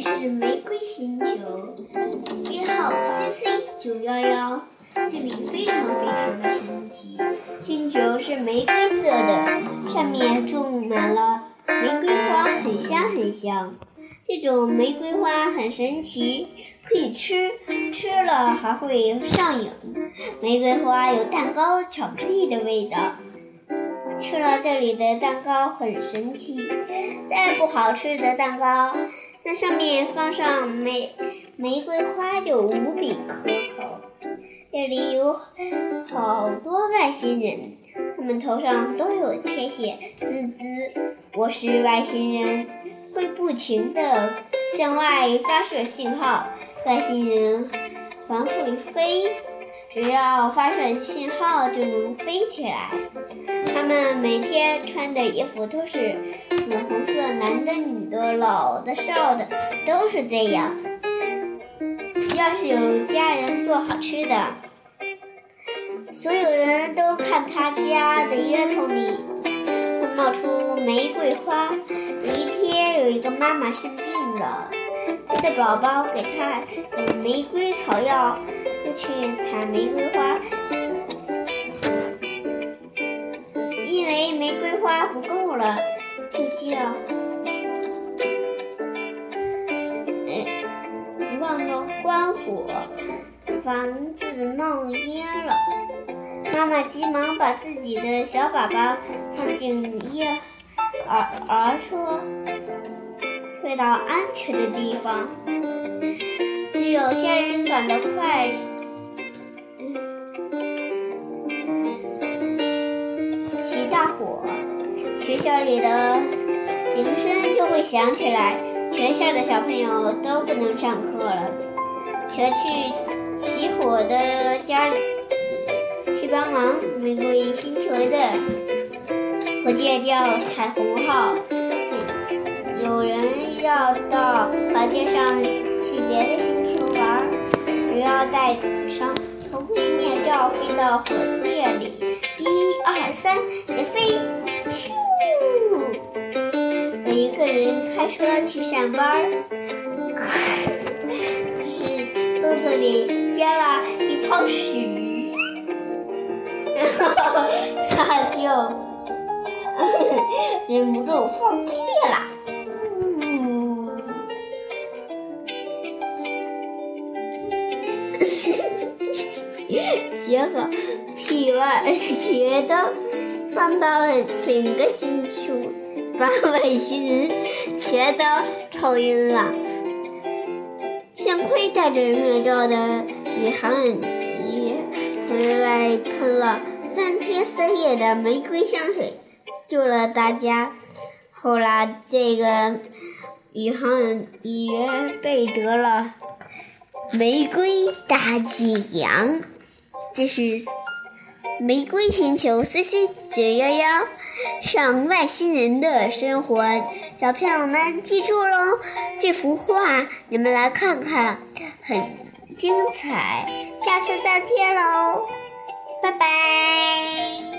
是玫瑰星球，编号 C C 九幺幺。这里非常非常的神奇，星球是玫瑰色的，上面种满了玫瑰花，很香很香。这种玫瑰花很神奇，可以吃，吃了还会上瘾。玫瑰花有蛋糕、巧克力的味道，吃了这里的蛋糕很神奇。再不好吃的蛋糕，那上面放上玫玫瑰花就无比可口。这里有好多外星人，他们头上都有贴写“滋滋”，我是外星人，会不停的向外发射信号。外星人还会飞，只要发射信号就能飞起来。他们每天穿的衣服都是粉红色，男的、女的、老的、少的，都是这样。要是有家人做好吃的，所有人都看他家的烟囱里会冒出玫瑰花。有一天，有一个妈妈生病了，她的宝宝给她点玫瑰草药，就去采玫瑰花，因为玫瑰花不够了，就叫哎，忘了。关火，房子冒烟了。妈妈急忙把自己的小宝宝放进婴儿车，推到安全的地方。只有家人赶得快，火，学校里的铃声就会响起来，全校的小朋友都不能上课了。全去起火的家里去帮忙。玫瑰星球的火箭叫彩虹号。有人要到火箭上去别的星球玩，只要戴上头盔面罩飞到火箭里，二三，你飞！咻！有一个人开车去上班。儿，可是肚子里憋了一泡屎，然后他就 忍不住放屁了。结果屁味儿全都放到了整个星球，把外星人全都臭晕了。幸亏戴着面罩的宇航员回来喷了三天三夜的玫瑰香水，救了大家。后来，这个宇航员也被得了玫瑰大奖。这是玫瑰星球 C C 九幺幺。上外星人的生活，小朋友们记住喽！这幅画你们来看看，很精彩。下次再见喽，拜拜。